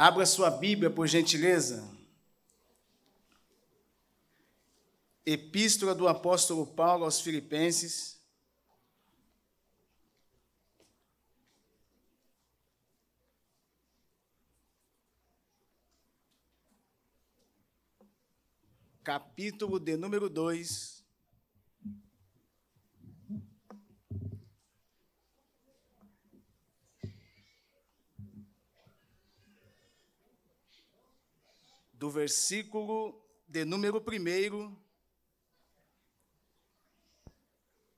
Abra sua Bíblia, por gentileza. Epístola do apóstolo Paulo aos Filipenses. Capítulo de número 2. Do versículo de número 1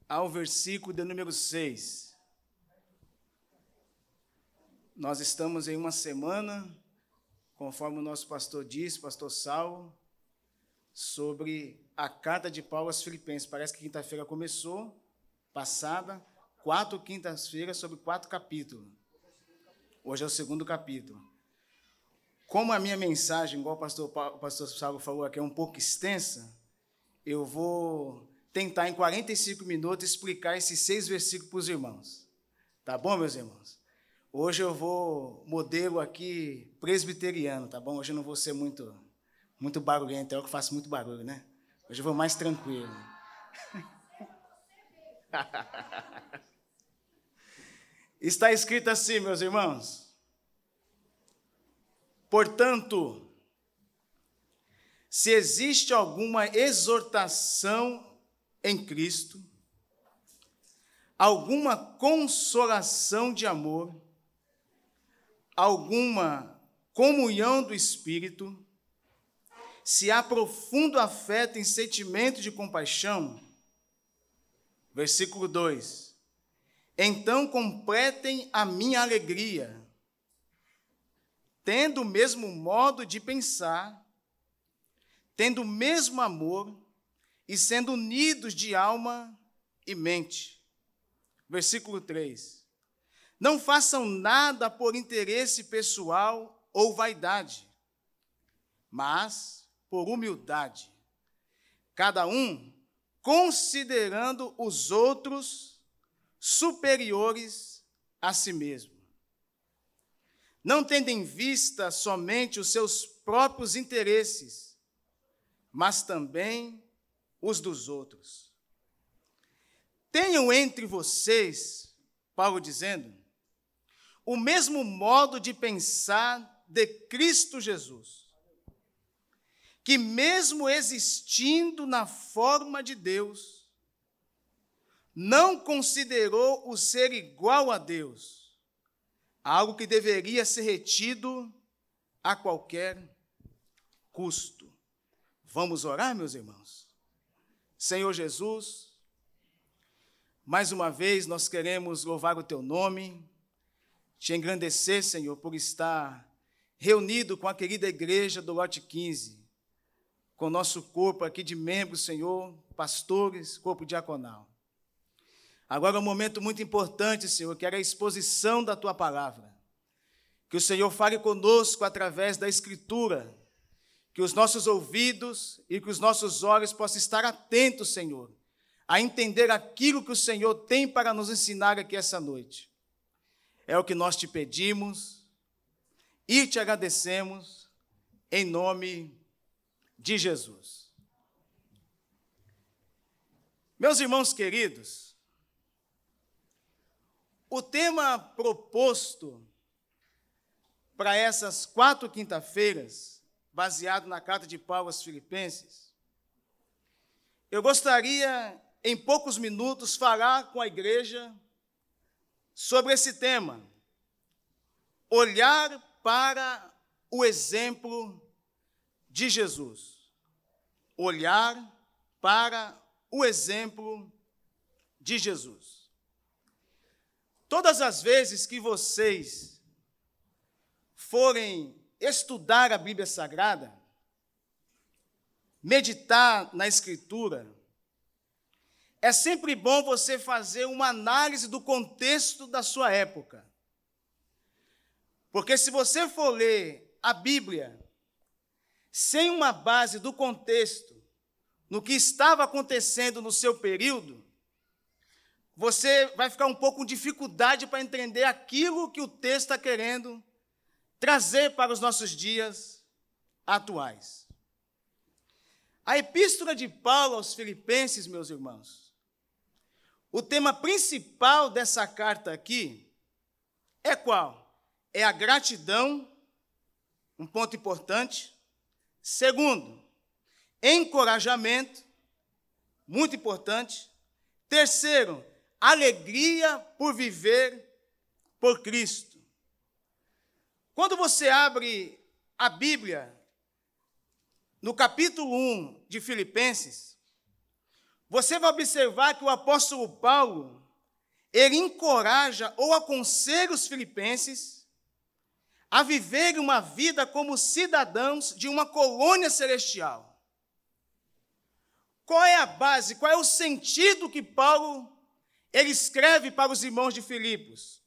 ao versículo de número 6. Nós estamos em uma semana, conforme o nosso pastor disse, pastor Saulo, sobre a carta de Paulo aos Filipenses. Parece que quinta-feira começou, passada, quatro quintas-feiras sobre quatro capítulos. Hoje é o segundo capítulo. Como a minha mensagem, igual o pastor, o pastor Saulo falou aqui, é um pouco extensa, eu vou tentar em 45 minutos explicar esses seis versículos para os irmãos. Tá bom, meus irmãos? Hoje eu vou modelo aqui presbiteriano, tá bom? Hoje eu não vou ser muito muito barulhento, é eu que faço muito barulho, né? Hoje eu vou mais tranquilo. Está escrito assim, meus irmãos: Portanto, se existe alguma exortação em Cristo, alguma consolação de amor, alguma comunhão do Espírito, se há profundo afeto em sentimento de compaixão, versículo 2: então completem a minha alegria tendo o mesmo modo de pensar, tendo o mesmo amor e sendo unidos de alma e mente. Versículo 3. Não façam nada por interesse pessoal ou vaidade, mas por humildade, cada um considerando os outros superiores a si mesmo não tendo em vista somente os seus próprios interesses, mas também os dos outros. Tenham entre vocês, Paulo dizendo, o mesmo modo de pensar de Cristo Jesus, que, mesmo existindo na forma de Deus, não considerou o ser igual a Deus algo que deveria ser retido a qualquer custo. Vamos orar, meus irmãos? Senhor Jesus, mais uma vez nós queremos louvar o teu nome, te engrandecer, Senhor, por estar reunido com a querida igreja do Lote 15, com nosso corpo aqui de membros, Senhor, pastores, corpo diaconal. Agora é um momento muito importante, Senhor, que era a exposição da tua palavra. Que o Senhor fale conosco através da Escritura, que os nossos ouvidos e que os nossos olhos possam estar atentos, Senhor, a entender aquilo que o Senhor tem para nos ensinar aqui essa noite. É o que nós te pedimos e te agradecemos, em nome de Jesus. Meus irmãos queridos, o tema proposto para essas quatro quinta-feiras, baseado na carta de Paulo aos Filipenses, eu gostaria, em poucos minutos, falar com a igreja sobre esse tema. Olhar para o exemplo de Jesus. Olhar para o exemplo de Jesus. Todas as vezes que vocês forem estudar a Bíblia Sagrada, meditar na Escritura, é sempre bom você fazer uma análise do contexto da sua época. Porque se você for ler a Bíblia sem uma base do contexto, no que estava acontecendo no seu período, você vai ficar um pouco com dificuldade para entender aquilo que o texto está querendo trazer para os nossos dias atuais. A epístola de Paulo aos Filipenses, meus irmãos, o tema principal dessa carta aqui é qual? É a gratidão, um ponto importante. Segundo, encorajamento, muito importante. Terceiro, alegria por viver por Cristo. Quando você abre a Bíblia, no capítulo 1 de Filipenses, você vai observar que o apóstolo Paulo, ele encoraja ou aconselha os filipenses a viverem uma vida como cidadãos de uma colônia celestial. Qual é a base, qual é o sentido que Paulo ele escreve para os irmãos de Filipos?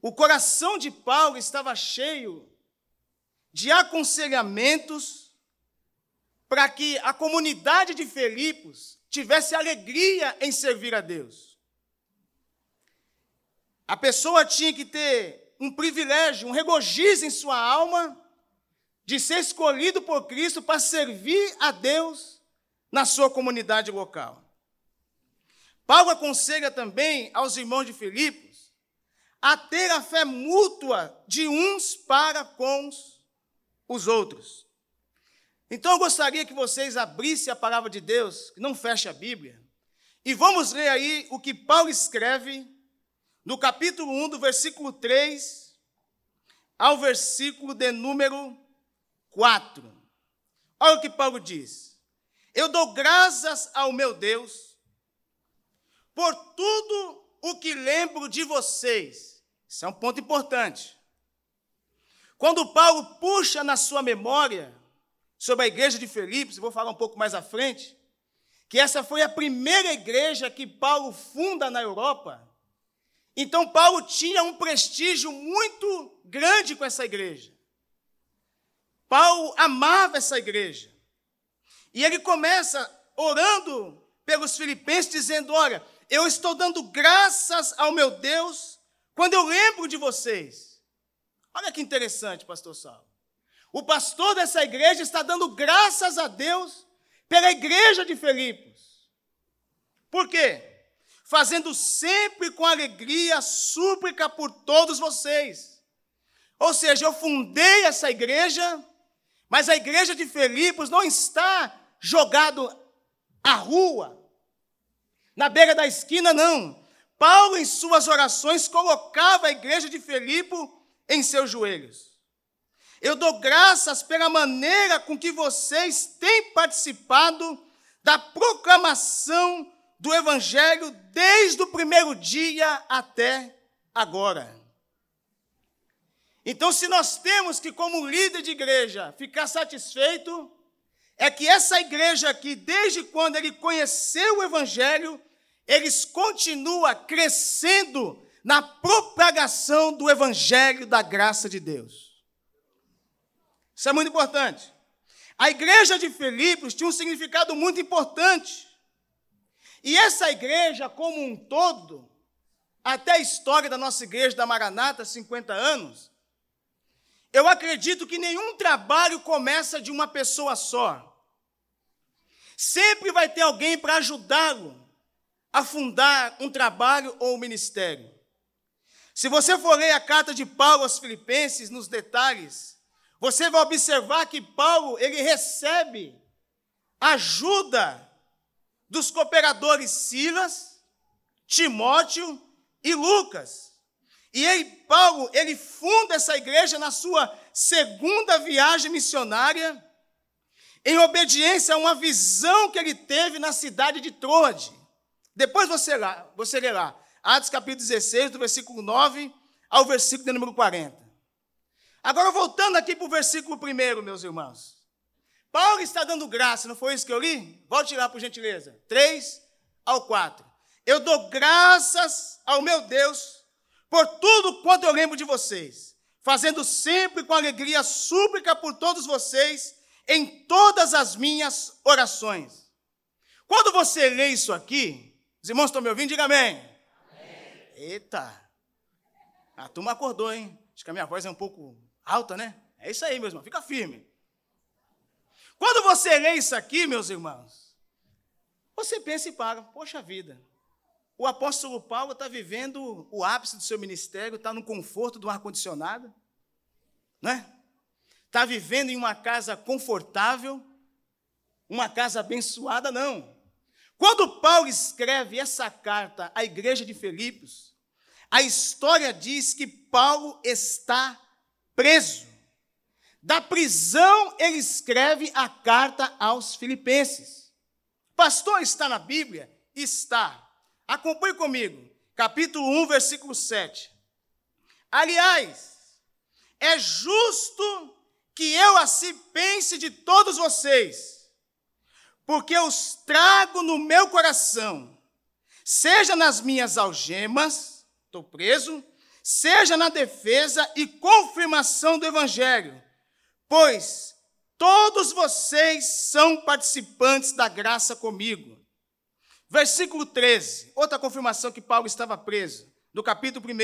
O coração de Paulo estava cheio de aconselhamentos para que a comunidade de Filipos tivesse alegria em servir a Deus. A pessoa tinha que ter um privilégio, um regozijo em sua alma de ser escolhido por Cristo para servir a Deus na sua comunidade local. Paulo aconselha também aos irmãos de Filipos a ter a fé mútua de uns para com os outros. Então eu gostaria que vocês abrissem a palavra de Deus, que não feche a Bíblia, e vamos ler aí o que Paulo escreve no capítulo 1, do versículo 3 ao versículo de número 4. Olha o que Paulo diz: Eu dou graças ao meu Deus por tudo o que lembro de vocês. Isso é um ponto importante. Quando Paulo puxa na sua memória sobre a igreja de Filipos, vou falar um pouco mais à frente, que essa foi a primeira igreja que Paulo funda na Europa. Então, Paulo tinha um prestígio muito grande com essa igreja. Paulo amava essa igreja. E ele começa orando pelos filipenses, dizendo: Olha, eu estou dando graças ao meu Deus quando eu lembro de vocês. Olha que interessante, pastor Saulo. O pastor dessa igreja está dando graças a Deus pela igreja de Filipos. Por quê? Fazendo sempre com alegria súplica por todos vocês. Ou seja, eu fundei essa igreja, mas a igreja de Filipos não está jogado à rua, na beira da esquina, não. Paulo, em suas orações, colocava a igreja de Filipe em seus joelhos. Eu dou graças pela maneira com que vocês têm participado da proclamação do Evangelho desde o primeiro dia até agora. Então, se nós temos que, como líder de igreja, ficar satisfeito, é que essa igreja aqui, desde quando ele conheceu o Evangelho, eles continuam crescendo na propagação do Evangelho da graça de Deus. Isso é muito importante. A igreja de Filipos tinha um significado muito importante. E essa igreja, como um todo, até a história da nossa igreja da Maranata, 50 anos, eu acredito que nenhum trabalho começa de uma pessoa só. Sempre vai ter alguém para ajudá-lo a fundar um trabalho ou um ministério. Se você for ler a carta de Paulo aos Filipenses nos detalhes, você vai observar que Paulo, ele recebe ajuda dos cooperadores Silas, Timóteo e Lucas. E ele, Paulo, ele funda essa igreja na sua segunda viagem missionária, em obediência a uma visão que ele teve na cidade de Troade. Depois você, lá, você lê lá, Atos capítulo 16, do versículo 9 ao versículo número 40. Agora, voltando aqui para o versículo primeiro, meus irmãos. Paulo está dando graça, não foi isso que eu li? Volte lá, por gentileza. 3 ao 4. Eu dou graças ao meu Deus por tudo quanto eu lembro de vocês, fazendo sempre com alegria súplica por todos vocês em todas as minhas orações. Quando você lê isso aqui, os irmãos estão me ouvindo? Diga amém. amém. Eita, a turma acordou, hein? Acho que a minha voz é um pouco alta, né? É isso aí, meu irmão, fica firme. Quando você lê isso aqui, meus irmãos, você pensa e para, poxa vida, o apóstolo Paulo está vivendo o ápice do seu ministério, está no conforto do ar-condicionado, né? Está vivendo em uma casa confortável, uma casa abençoada, não. Quando Paulo escreve essa carta à igreja de Filipos, a história diz que Paulo está preso. Da prisão, ele escreve a carta aos Filipenses. Pastor, está na Bíblia? Está. Acompanhe comigo, capítulo 1, versículo 7. Aliás, é justo que eu assim pense de todos vocês, porque os trago no meu coração, seja nas minhas algemas, estou preso, seja na defesa e confirmação do Evangelho, pois todos vocês são participantes da graça comigo. Versículo 13, outra confirmação que Paulo estava preso, do capítulo 1.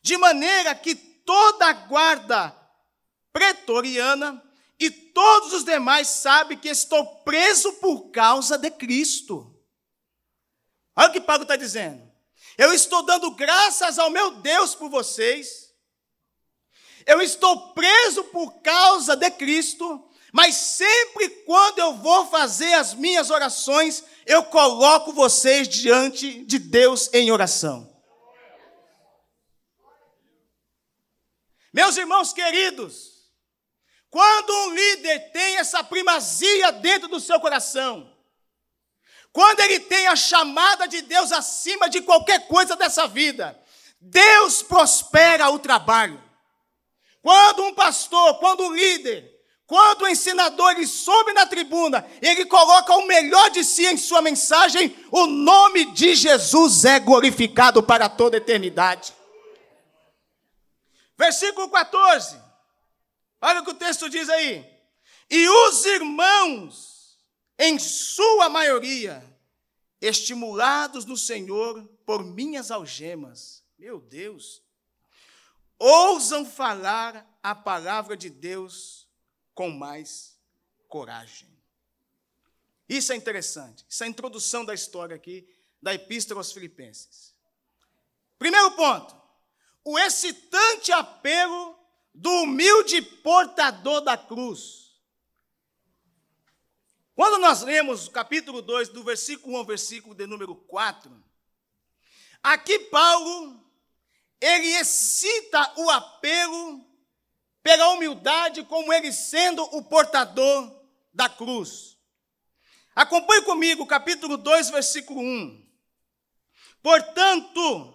De maneira que toda a guarda pretoriana e todos os demais sabem que estou preso por causa de Cristo. Olha o que Paulo está dizendo. Eu estou dando graças ao meu Deus por vocês. Eu estou preso por causa de Cristo, mas sempre quando eu vou fazer as minhas orações, eu coloco vocês diante de Deus em oração. Meus irmãos queridos, quando um líder tem essa primazia dentro do seu coração, quando ele tem a chamada de Deus acima de qualquer coisa dessa vida, Deus prospera o trabalho. Quando um pastor, quando um líder, quando o ensinador ele sobe na tribuna, ele coloca o melhor de si em sua mensagem, o nome de Jesus é glorificado para toda a eternidade. Versículo 14. Olha o que o texto diz aí. E os irmãos, em sua maioria, estimulados no Senhor por minhas algemas, meu Deus, ousam falar a palavra de Deus com mais coragem. Isso é interessante. Isso é a introdução da história aqui da Epístola aos Filipenses. Primeiro ponto: o excitante apelo do humilde portador da cruz. Quando nós lemos o capítulo 2, do versículo 1 ao versículo de número 4, aqui Paulo, ele excita o apelo pela humildade, como ele sendo o portador da cruz. Acompanhe comigo, capítulo 2, versículo 1. Portanto,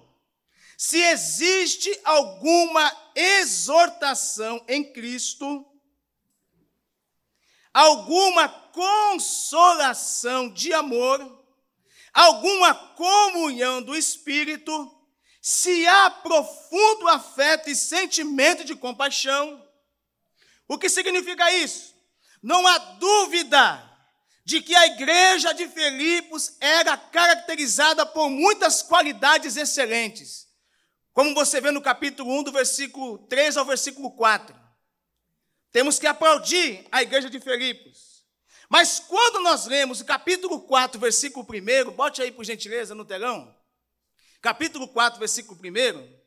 se existe alguma exortação em Cristo, alguma consolação de amor, alguma comunhão do Espírito, se há profundo afeto e sentimento de compaixão, o que significa isso? Não há dúvida de que a igreja de Filipos era caracterizada por muitas qualidades excelentes, como você vê no capítulo 1, do versículo 3 ao versículo 4. Temos que aplaudir a igreja de Filipos. Mas quando nós lemos o capítulo 4, versículo 1, bote aí por gentileza no telão capítulo 4, versículo 1,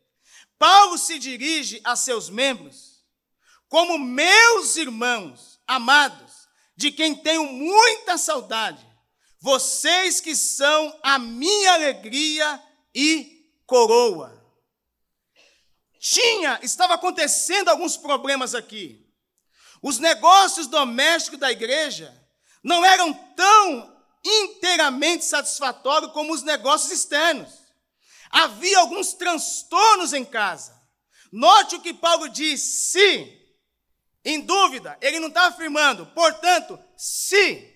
Paulo se dirige a seus membros como meus irmãos amados, de quem tenho muita saudade, vocês que são a minha alegria e coroa. Tinha, estava acontecendo alguns problemas aqui. Os negócios domésticos da igreja não eram tão inteiramente satisfatórios como os negócios externos havia alguns transtornos em casa. Note o que Paulo diz: se, em dúvida, ele não está afirmando, portanto, se,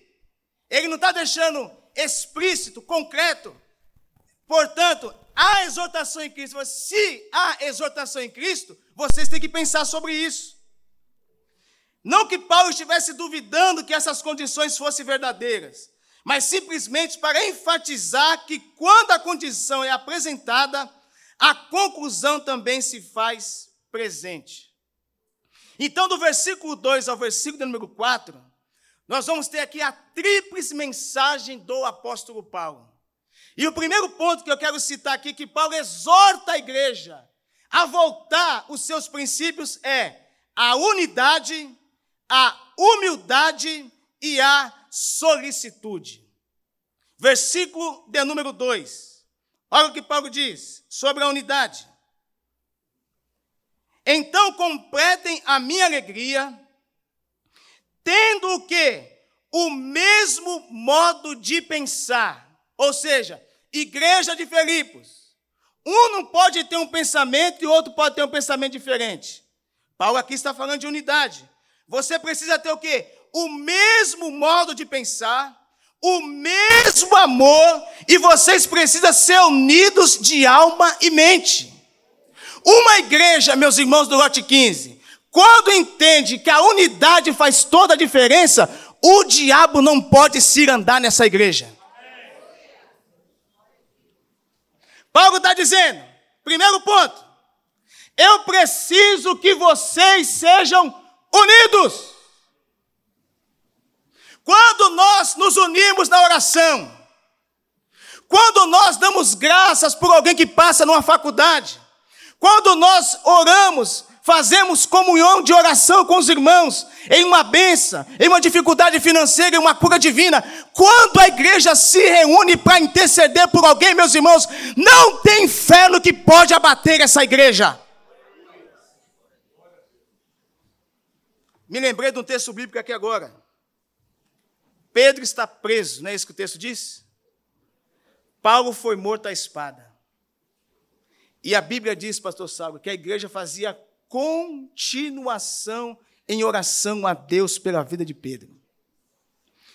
ele não está deixando explícito, concreto, portanto, há exortação em Cristo. Se há exortação em Cristo, vocês têm que pensar sobre isso. Não que Paulo estivesse duvidando que essas condições fossem verdadeiras, mas simplesmente para enfatizar que quando a condição é apresentada, a conclusão também se faz presente. Então, do versículo 2 ao versículo número 4, nós vamos ter aqui a tríplice mensagem do apóstolo Paulo. E o primeiro ponto que eu quero citar aqui, que Paulo exorta a igreja a voltar os seus princípios, é a unidade, a humildade e a solicitude. Versículo de número 2. Olha o que Paulo diz sobre a unidade. Então completem a minha alegria, tendo o que? O mesmo modo de pensar. Ou seja, igreja de Filipos. Um não pode ter um pensamento e o outro pode ter um pensamento diferente. Paulo aqui está falando de unidade. Você precisa ter o quê? O mesmo modo de pensar, o mesmo amor, e vocês precisam ser unidos de alma e mente. Uma igreja, meus irmãos do lote 15, quando entende que a unidade faz toda a diferença, o diabo não pode se andar nessa igreja. Paulo está dizendo, primeiro ponto, eu preciso que vocês sejam unidos. Quando nós nos unimos na oração, quando nós damos graças por alguém que passa numa faculdade, quando nós oramos fazemos comunhão de oração com os irmãos, em uma benção, em uma dificuldade financeira, em uma cura divina. Quando a igreja se reúne para interceder por alguém, meus irmãos, não tem inferno que pode abater essa igreja. Me lembrei de um texto bíblico aqui agora. Pedro está preso, não é isso que o texto diz? Paulo foi morto à espada. E a Bíblia diz, pastor Salvo, que a igreja fazia continuação em oração a Deus pela vida de Pedro.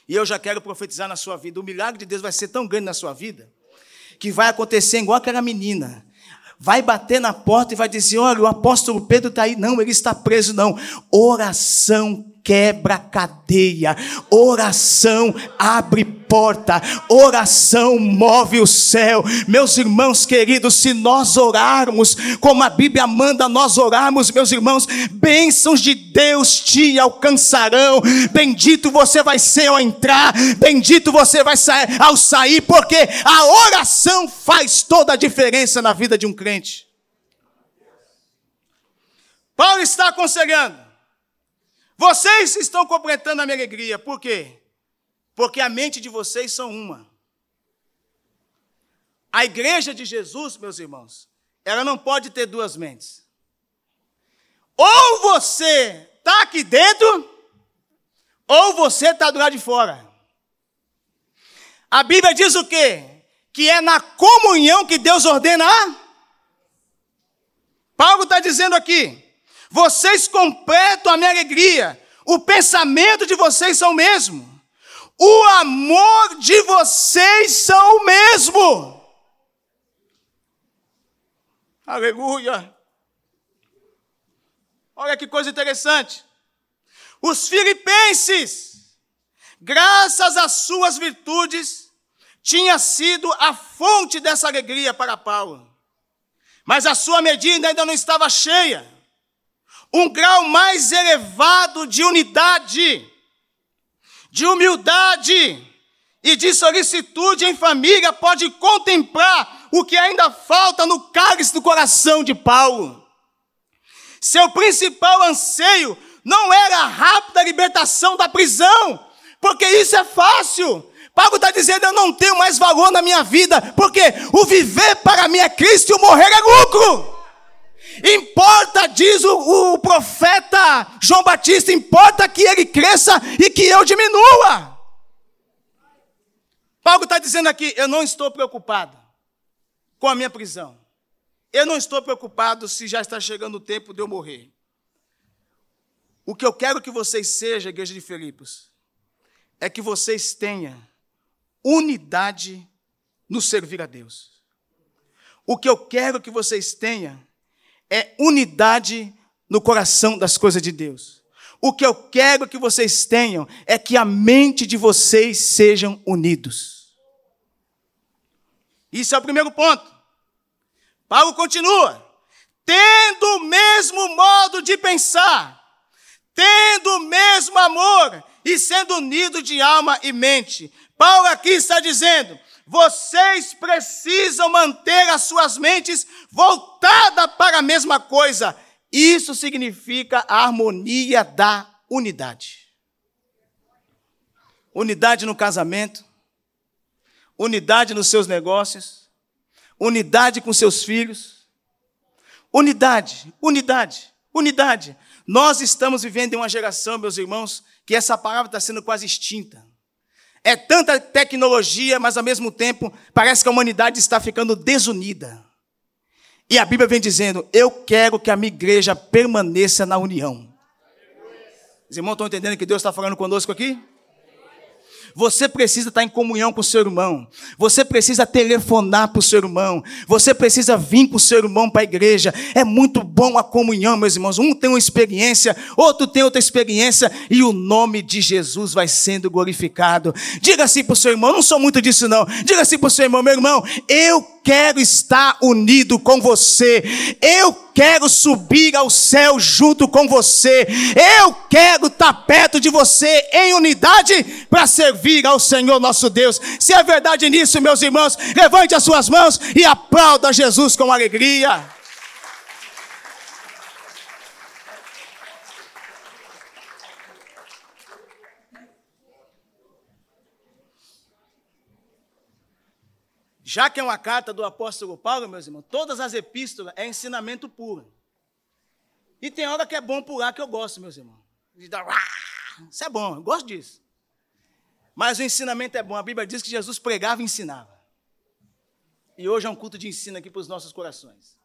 E eu já quero profetizar na sua vida: o milagre de Deus vai ser tão grande na sua vida, que vai acontecer igual aquela menina. Vai bater na porta e vai dizer: Olha, o apóstolo Pedro está aí. Não, ele está preso, não. Oração quebra cadeia, oração abre porta, oração move o céu. Meus irmãos queridos, se nós orarmos como a Bíblia manda nós orarmos, meus irmãos, bênçãos de Deus te alcançarão. Bendito você vai ser ao entrar, bendito você vai sair ao sair, porque a oração faz toda a diferença na vida de um crente. Paulo está aconselhando vocês estão completando a minha alegria. Por quê? Porque a mente de vocês são uma. A igreja de Jesus, meus irmãos, ela não pode ter duas mentes. Ou você está aqui dentro, ou você está do lado de fora. A Bíblia diz o quê? Que é na comunhão que Deus ordena. Paulo está dizendo aqui: vocês completam a minha alegria. O pensamento de vocês são o mesmo. O amor de vocês são o mesmo. Aleluia. Olha que coisa interessante. Os filipenses, graças às suas virtudes, tinha sido a fonte dessa alegria para Paulo. Mas a sua medida ainda não estava cheia um grau mais elevado de unidade, de humildade e de solicitude em família pode contemplar o que ainda falta no cálice do coração de Paulo. Seu principal anseio não era a rápida libertação da prisão, porque isso é fácil. Paulo está dizendo: eu não tenho mais valor na minha vida, porque o viver para mim é Cristo e o morrer é lucro. Importa, diz o, o profeta João Batista, importa que ele cresça e que eu diminua. Paulo está dizendo aqui: eu não estou preocupado com a minha prisão. Eu não estou preocupado se já está chegando o tempo de eu morrer. O que eu quero que vocês sejam, igreja de Filipos, é que vocês tenham unidade no servir a Deus. O que eu quero que vocês tenham é unidade no coração das coisas de Deus. O que eu quero que vocês tenham é que a mente de vocês sejam unidos. Isso é o primeiro ponto. Paulo continua. tendo o mesmo modo de pensar, tendo o mesmo amor e sendo unido de alma e mente. Paulo aqui está dizendo: vocês precisam manter as suas mentes voltadas para a mesma coisa. Isso significa a harmonia da unidade. Unidade no casamento, unidade nos seus negócios, unidade com seus filhos. Unidade, unidade, unidade. Nós estamos vivendo em uma geração, meus irmãos, que essa palavra está sendo quase extinta. É tanta tecnologia, mas ao mesmo tempo parece que a humanidade está ficando desunida. E a Bíblia vem dizendo: Eu quero que a minha igreja permaneça na união. Os irmãos estão entendendo que Deus está falando conosco aqui? Você precisa estar em comunhão com o seu irmão. Você precisa telefonar para o seu irmão. Você precisa vir com o seu irmão para a igreja. É muito bom a comunhão, meus irmãos. Um tem uma experiência, outro tem outra experiência, e o nome de Jesus vai sendo glorificado. Diga assim para o seu irmão: não sou muito disso, não. Diga assim para o seu irmão: meu irmão, eu quero estar unido com você. Eu quero subir ao céu junto com você. Eu quero estar perto de você em unidade para servir ao Senhor nosso Deus. Se é verdade nisso, meus irmãos, levante as suas mãos e aplauda Jesus com alegria. Já que é uma carta do apóstolo Paulo, meus irmãos, todas as epístolas é ensinamento puro. E tem hora que é bom pular que eu gosto, meus irmãos. Isso é bom, eu gosto disso. Mas o ensinamento é bom. A Bíblia diz que Jesus pregava e ensinava. E hoje é um culto de ensino aqui para os nossos corações.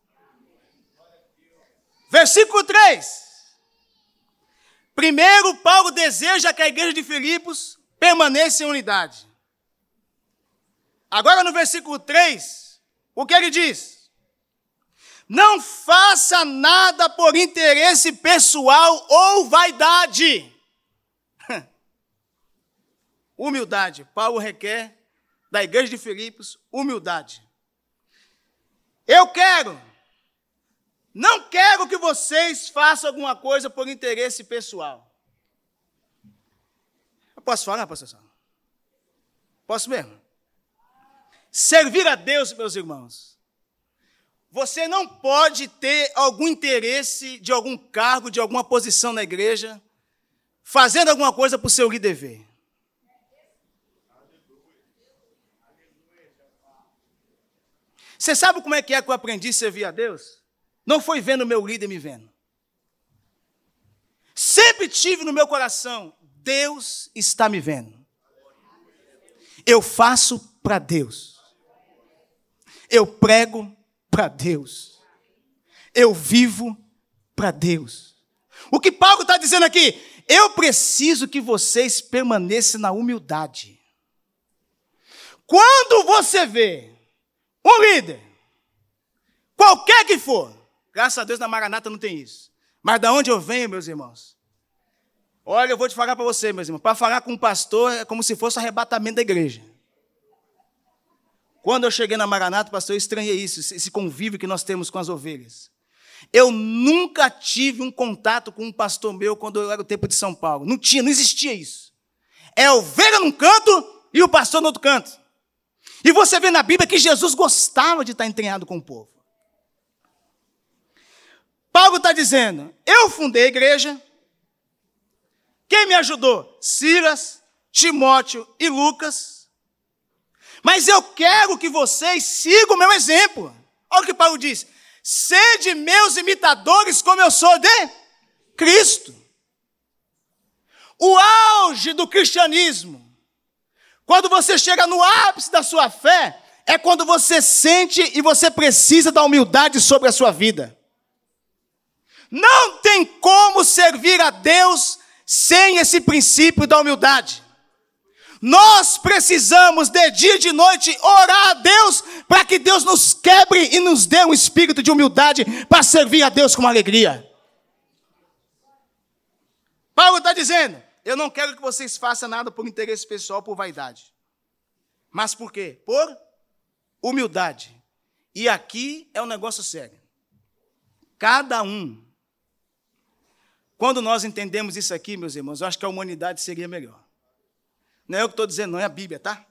Versículo 3. Primeiro, Paulo deseja que a igreja de Filipos permaneça em unidade. Agora no versículo 3, o que ele diz? Não faça nada por interesse pessoal ou vaidade. Humildade. Paulo requer da igreja de Filipos humildade. Eu quero, não quero que vocês façam alguma coisa por interesse pessoal. Eu posso falar, pastor? Posso mesmo? Servir a Deus, meus irmãos. Você não pode ter algum interesse de algum cargo, de alguma posição na igreja, fazendo alguma coisa para o seu líder ver. Você sabe como é que é que eu aprendi a servir a Deus? Não foi vendo o meu líder me vendo. Sempre tive no meu coração, Deus está me vendo. Eu faço para Deus. Eu prego para Deus. Eu vivo para Deus. O que Paulo está dizendo aqui? Eu preciso que vocês permaneçam na humildade. Quando você vê um líder, qualquer que for, graças a Deus na Maranata não tem isso. Mas da onde eu venho, meus irmãos? Olha, eu vou te falar para você, meus irmãos. Para falar com um pastor é como se fosse arrebatamento da igreja. Quando eu cheguei na Maranata, pastor, eu estranhei isso, esse convívio que nós temos com as ovelhas. Eu nunca tive um contato com um pastor meu quando eu era o tempo de São Paulo. Não tinha, não existia isso. É ovelha num canto e o pastor no outro canto. E você vê na Bíblia que Jesus gostava de estar entranhado com o povo. Paulo está dizendo: eu fundei a igreja. Quem me ajudou? Silas, Timóteo e Lucas. Mas eu quero que vocês sigam o meu exemplo. Olha o que Paulo diz: sede meus imitadores, como eu sou de Cristo. O auge do cristianismo, quando você chega no ápice da sua fé, é quando você sente e você precisa da humildade sobre a sua vida. Não tem como servir a Deus sem esse princípio da humildade. Nós precisamos, de dia e de noite, orar a Deus para que Deus nos quebre e nos dê um espírito de humildade para servir a Deus com alegria. Paulo está dizendo: Eu não quero que vocês façam nada por interesse pessoal, por vaidade. Mas por quê? Por humildade. E aqui é um negócio sério. Cada um. Quando nós entendemos isso aqui, meus irmãos, eu acho que a humanidade seria melhor. Não é eu que estou dizendo, não é a Bíblia, tá?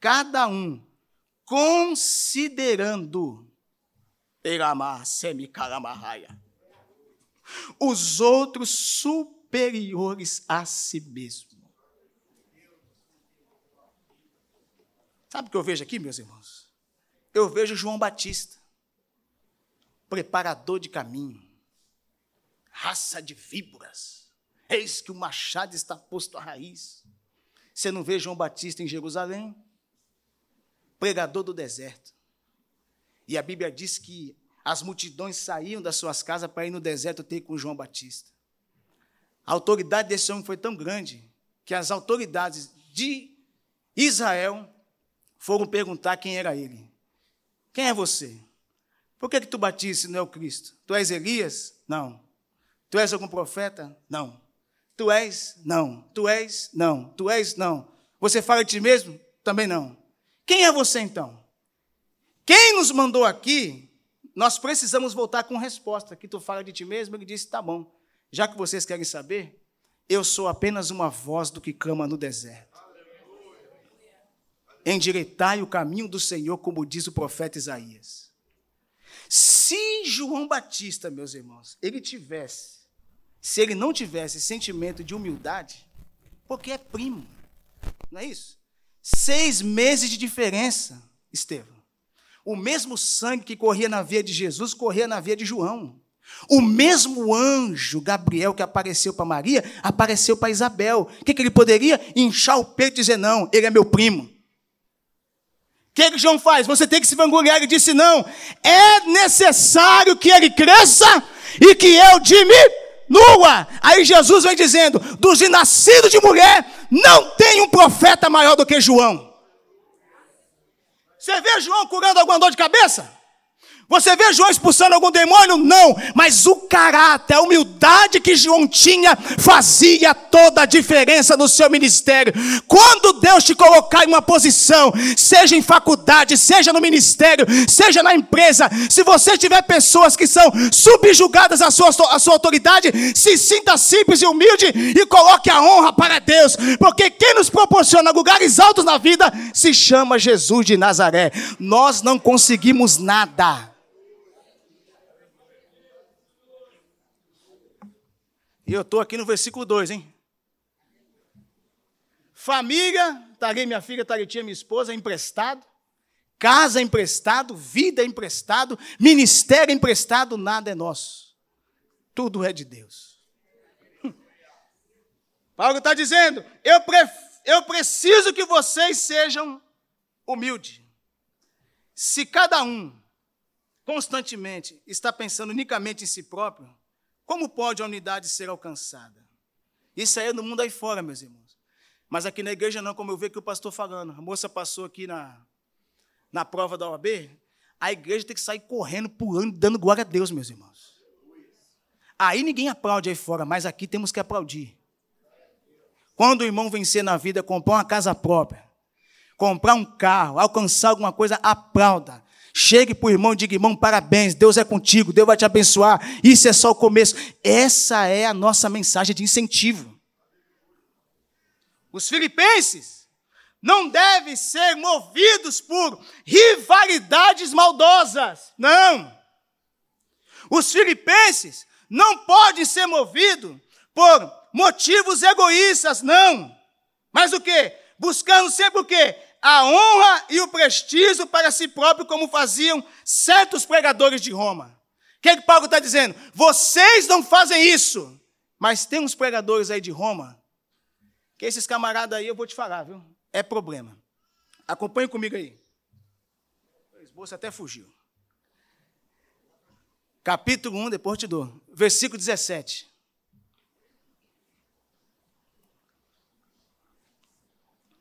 Cada um, considerando os outros superiores a si mesmo. Sabe o que eu vejo aqui, meus irmãos? Eu vejo João Batista, preparador de caminho, raça de víboras. Eis que o machado está posto à raiz. Você não vê João Batista em Jerusalém? Pregador do deserto. E a Bíblia diz que as multidões saíam das suas casas para ir no deserto ter com João Batista. A autoridade desse homem foi tão grande que as autoridades de Israel foram perguntar quem era ele. Quem é você? Por que, que tu batizas se não é o Cristo? Tu és Elias? Não. Tu és algum profeta? Não. Tu és? Não. Tu és? Não. Tu és? Não. Você fala de ti mesmo? Também não. Quem é você então? Quem nos mandou aqui? Nós precisamos voltar com resposta. Que tu fala de ti mesmo? Ele disse: tá bom. Já que vocês querem saber, eu sou apenas uma voz do que clama no deserto. Endireitai o caminho do Senhor, como diz o profeta Isaías. Se João Batista, meus irmãos, ele tivesse, se ele não tivesse sentimento de humildade, porque é primo, não é isso? Seis meses de diferença, Estevão. O mesmo sangue que corria na veia de Jesus corria na veia de João. O mesmo anjo, Gabriel, que apareceu para Maria, apareceu para Isabel. O que, que ele poderia? Inchar o peito e dizer: Não, ele é meu primo. O que, que João faz? Você tem que se vangloriar. Ele disse: Não, é necessário que ele cresça e que eu diminua. Aí Jesus vem dizendo: Dos de nascido de mulher, não tem um profeta maior do que João. Você vê João curando alguma dor de cabeça? Você vê João expulsando algum demônio? Não, mas o caráter, a humildade que João tinha fazia toda a diferença no seu ministério. Quando Deus te colocar em uma posição, seja em faculdade, seja no ministério, seja na empresa, se você tiver pessoas que são subjugadas à sua, à sua autoridade, se sinta simples e humilde e coloque a honra para Deus, porque quem nos proporciona lugares altos na vida se chama Jesus de Nazaré. Nós não conseguimos nada E eu estou aqui no versículo 2, hein? Família, estaria minha filha, estaria minha esposa, emprestado. Casa emprestado, vida emprestado, ministério emprestado, nada é nosso. Tudo é de Deus. Paulo está dizendo: eu, eu preciso que vocês sejam humildes. Se cada um constantemente está pensando unicamente em si próprio, como pode a unidade ser alcançada? Isso aí é no mundo aí fora, meus irmãos. Mas aqui na igreja não, como eu vejo que o pastor falando. A moça passou aqui na, na prova da OAB. A igreja tem que sair correndo, pulando, dando glória a Deus, meus irmãos. Aí ninguém aplaude aí fora, mas aqui temos que aplaudir. Quando o irmão vencer na vida, comprar uma casa própria, comprar um carro, alcançar alguma coisa, aplauda. Chegue para o irmão e diga, irmão, parabéns, Deus é contigo, Deus vai te abençoar. Isso é só o começo. Essa é a nossa mensagem de incentivo. Os filipenses não devem ser movidos por rivalidades maldosas. Não. Os filipenses não podem ser movidos por motivos egoístas, não. Mas o que? Buscando sempre o quê? A honra e o prestígio para si próprio, como faziam certos pregadores de Roma. O que, é que Paulo está dizendo? Vocês não fazem isso, mas tem uns pregadores aí de Roma, que esses camaradas aí eu vou te falar, viu? É problema. Acompanhe comigo aí. O esboço até fugiu. Capítulo 1, depois te dou. Versículo 17.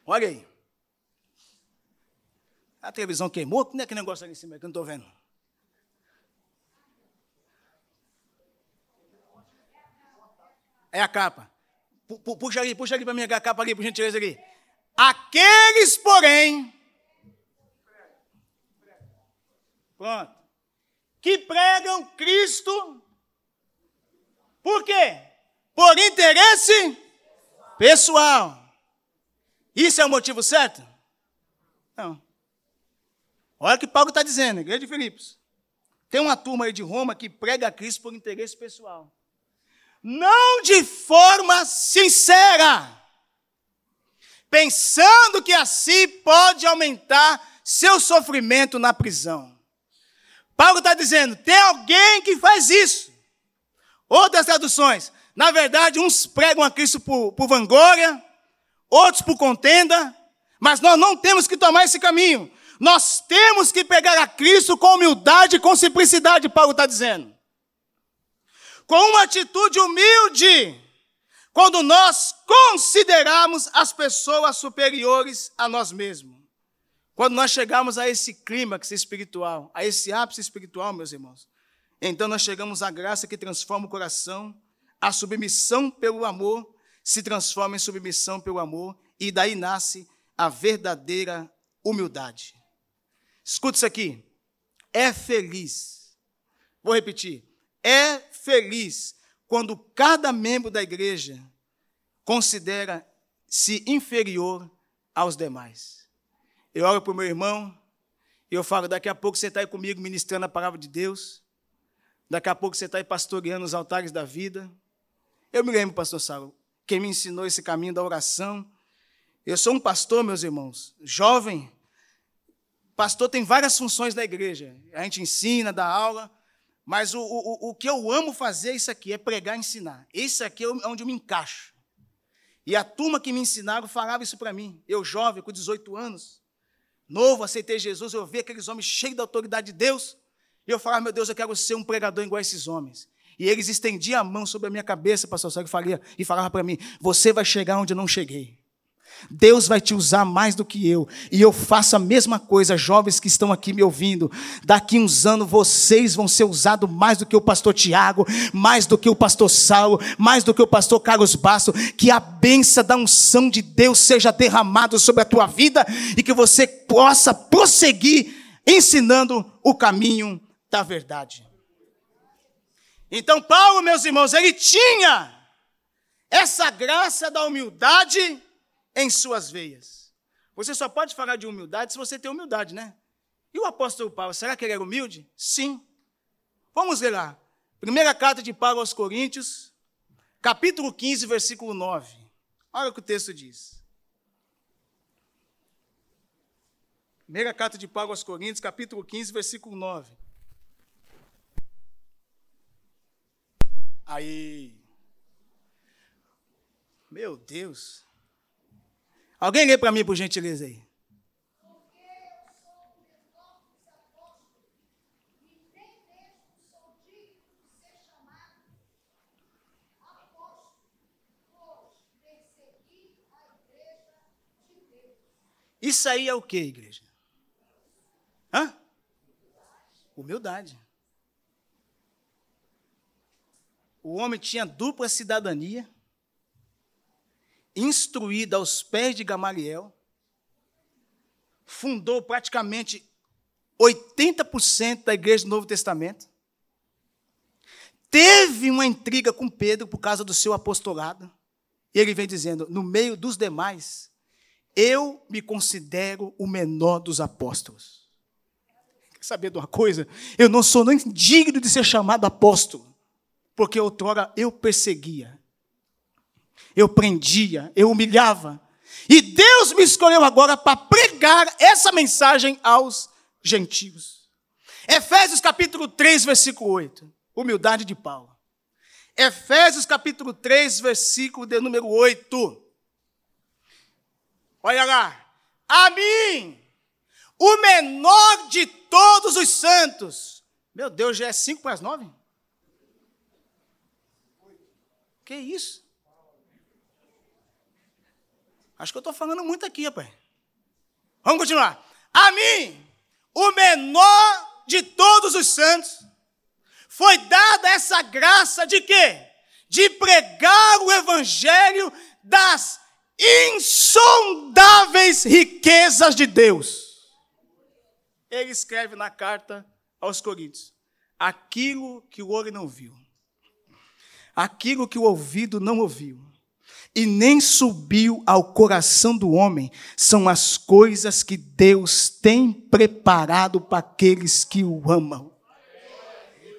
Olha aí. A televisão queimou? Como é que negócio ali em cima que eu não estou vendo? É a capa. Puxa ali, puxa ali para mim a capa ali, por gentileza ali. Aqueles, porém. Pronto. que pregam Cristo. Por quê? Por interesse pessoal. Isso é o motivo certo? Não. Olha o que Paulo está dizendo, igreja de Filipos. Tem uma turma aí de Roma que prega Cristo por interesse pessoal. Não de forma sincera. Pensando que assim pode aumentar seu sofrimento na prisão. Paulo está dizendo: tem alguém que faz isso. Outras traduções, na verdade, uns pregam a Cristo por, por vanglória, outros por contenda, mas nós não temos que tomar esse caminho. Nós temos que pegar a Cristo com humildade e com simplicidade, Paulo está dizendo. Com uma atitude humilde, quando nós consideramos as pessoas superiores a nós mesmos. Quando nós chegamos a esse clímax espiritual, a esse ápice espiritual, meus irmãos, então nós chegamos à graça que transforma o coração, a submissão pelo amor se transforma em submissão pelo amor, e daí nasce a verdadeira humildade. Escuta isso aqui. É feliz. Vou repetir. É feliz quando cada membro da igreja considera-se inferior aos demais. Eu olho para o meu irmão e eu falo: daqui a pouco você está aí comigo ministrando a palavra de Deus. Daqui a pouco você está aí pastoreando os altares da vida. Eu me lembro, pastor Saulo, quem me ensinou esse caminho da oração. Eu sou um pastor, meus irmãos, jovem. Pastor tem várias funções na igreja. A gente ensina, dá aula. Mas o, o, o que eu amo fazer é isso aqui, é pregar e ensinar. Esse aqui é onde eu me encaixo. E a turma que me ensinaram falava isso para mim. Eu, jovem, com 18 anos novo, aceitei Jesus, eu vi aqueles homens cheios da autoridade de Deus, e eu falava, meu Deus, eu quero ser um pregador igual a esses homens. E eles estendiam a mão sobre a minha cabeça, pastor Sérgio, e falava para mim, você vai chegar onde eu não cheguei. Deus vai te usar mais do que eu. E eu faço a mesma coisa, jovens que estão aqui me ouvindo. Daqui uns anos vocês vão ser usados mais do que o pastor Tiago, mais do que o pastor Saulo, mais do que o pastor Carlos Basso. Que a benção da unção de Deus seja derramada sobre a tua vida e que você possa prosseguir ensinando o caminho da verdade. Então, Paulo, meus irmãos, ele tinha essa graça da humildade em suas veias. Você só pode falar de humildade se você tem humildade, né? E o apóstolo Paulo, será que ele era humilde? Sim. Vamos ver lá. Primeira carta de Paulo aos Coríntios, capítulo 15, versículo 9. Olha o que o texto diz. Primeira carta de Paulo aos Coríntios, capítulo 15, versículo 9. Aí. Meu Deus. Alguém lê para mim, por gentileza aí. Isso aí é o que, igreja? Hã? Humildade. O homem tinha dupla cidadania instruída aos pés de Gamaliel, fundou praticamente 80% da igreja do Novo Testamento, teve uma intriga com Pedro por causa do seu apostolado, e ele vem dizendo: no meio dos demais, eu me considero o menor dos apóstolos. Quer saber de uma coisa? Eu não sou nem digno de ser chamado apóstolo, porque outrora eu perseguia, eu prendia, eu humilhava. E Deus me escolheu agora para pregar essa mensagem aos gentios. Efésios capítulo 3, versículo 8. Humildade de Paulo. Efésios capítulo 3, versículo de número 8. Olha lá. A mim, o menor de todos os santos. Meu Deus, já é 5 para as 9? Que isso? Acho que eu estou falando muito aqui, rapaz. Vamos continuar. A mim, o menor de todos os santos, foi dada essa graça de quê? De pregar o evangelho das insondáveis riquezas de Deus. Ele escreve na carta aos Coríntios: aquilo que o olho não viu, aquilo que o ouvido não ouviu, e nem subiu ao coração do homem, são as coisas que Deus tem preparado para aqueles que o amam.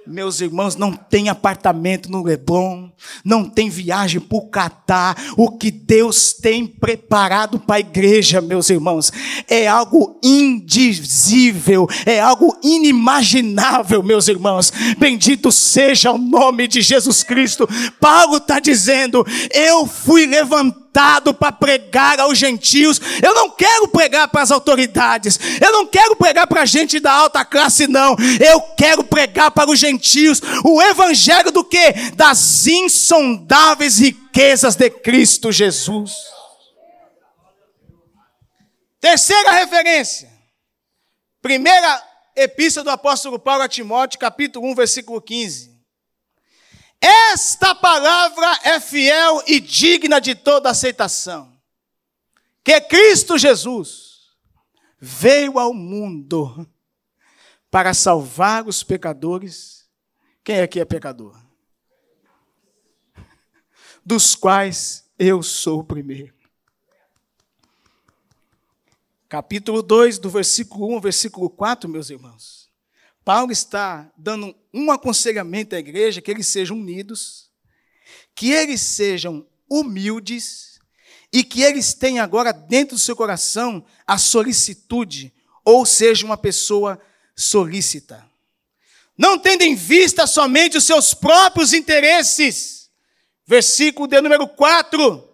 Meus irmãos, não tem apartamento no Leblon, não tem viagem para o Catar. O que Deus tem preparado para a igreja, meus irmãos, é algo indizível, é algo inimaginável, meus irmãos. Bendito seja o nome de Jesus Cristo. Paulo está dizendo: Eu fui levantado levantado para pregar aos gentios. Eu não quero pregar para as autoridades. Eu não quero pregar para a gente da alta classe, não. Eu quero pregar para os gentios o evangelho do que? Das insondáveis riquezas de Cristo Jesus. Terceira referência. Primeira epístola do apóstolo Paulo a Timóteo, capítulo 1, versículo 15. Esta palavra é fiel e digna de toda aceitação. Que Cristo Jesus veio ao mundo para salvar os pecadores. Quem aqui é pecador? Dos quais eu sou o primeiro. Capítulo 2, do versículo 1 ao versículo 4, meus irmãos. Paulo está dando um aconselhamento à igreja que eles sejam unidos, que eles sejam humildes e que eles tenham agora dentro do seu coração a solicitude, ou seja, uma pessoa solícita. Não tendo em vista somente os seus próprios interesses. Versículo de número 4.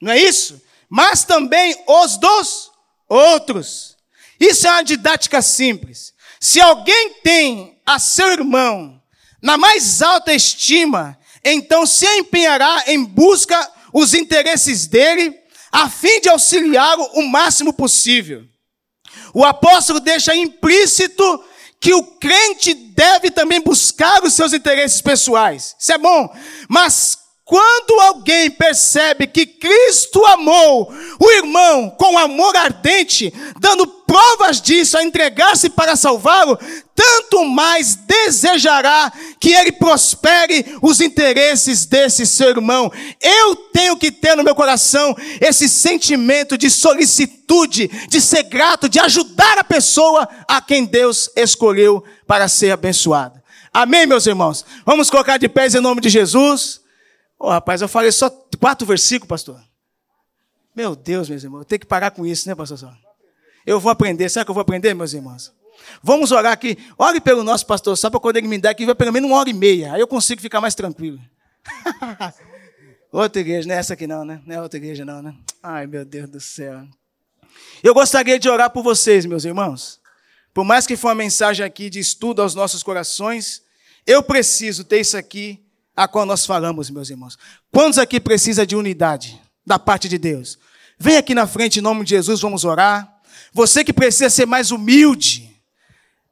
Não é isso? Mas também os dos outros. Isso é uma didática simples. Se alguém tem a seu irmão na mais alta estima, então se empenhará em busca os interesses dele, a fim de auxiliá-lo o máximo possível. O apóstolo deixa implícito que o crente deve também buscar os seus interesses pessoais. Isso é bom, mas quando alguém percebe que Cristo amou o irmão com amor ardente, dando provas disso a entregar-se para salvá-lo, tanto mais desejará que ele prospere os interesses desse seu irmão. Eu tenho que ter no meu coração esse sentimento de solicitude, de ser grato, de ajudar a pessoa a quem Deus escolheu para ser abençoada. Amém, meus irmãos? Vamos colocar de pés em nome de Jesus. Oh, rapaz, eu falei só quatro versículos, pastor. Meu Deus, meus irmãos, eu tenho que parar com isso, né, pastor? Eu vou aprender. Será que eu vou aprender, meus irmãos? Vamos orar aqui. Ore pelo nosso pastor, só para quando ele me dar aqui, vai pelo menos uma hora e meia. Aí eu consigo ficar mais tranquilo. outra igreja, não é essa aqui não, né? Não é outra igreja não, né? Ai, meu Deus do céu. Eu gostaria de orar por vocês, meus irmãos. Por mais que for uma mensagem aqui de estudo aos nossos corações, eu preciso ter isso aqui a qual nós falamos, meus irmãos. Quantos aqui precisa de unidade da parte de Deus? Vem aqui na frente em nome de Jesus, vamos orar. Você que precisa ser mais humilde.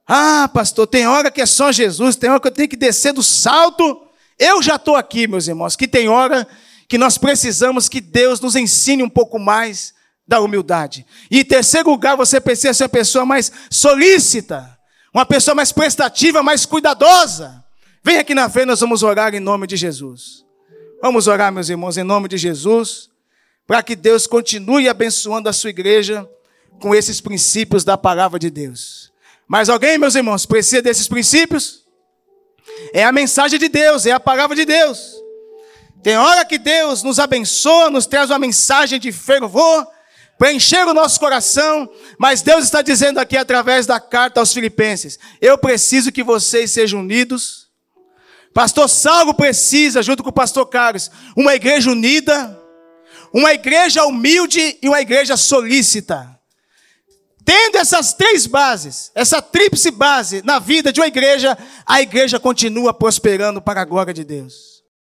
Ah, pastor, tem hora que é só Jesus, tem hora que eu tenho que descer do salto. Eu já estou aqui, meus irmãos, que tem hora que nós precisamos que Deus nos ensine um pouco mais da humildade. E em terceiro lugar, você precisa ser uma pessoa mais solícita, uma pessoa mais prestativa, mais cuidadosa. Vem aqui na frente, nós vamos orar em nome de Jesus. Vamos orar, meus irmãos, em nome de Jesus, para que Deus continue abençoando a sua igreja com esses princípios da palavra de Deus. Mas alguém, meus irmãos, precisa desses princípios? É a mensagem de Deus, é a palavra de Deus. Tem hora que Deus nos abençoa, nos traz uma mensagem de fervor, para encher o nosso coração, mas Deus está dizendo aqui através da carta aos Filipenses: eu preciso que vocês sejam unidos Pastor Salvo precisa, junto com o pastor Carlos, uma igreja unida, uma igreja humilde e uma igreja solícita. Tendo essas três bases, essa tríplice base na vida de uma igreja, a igreja continua prosperando para a glória de Deus.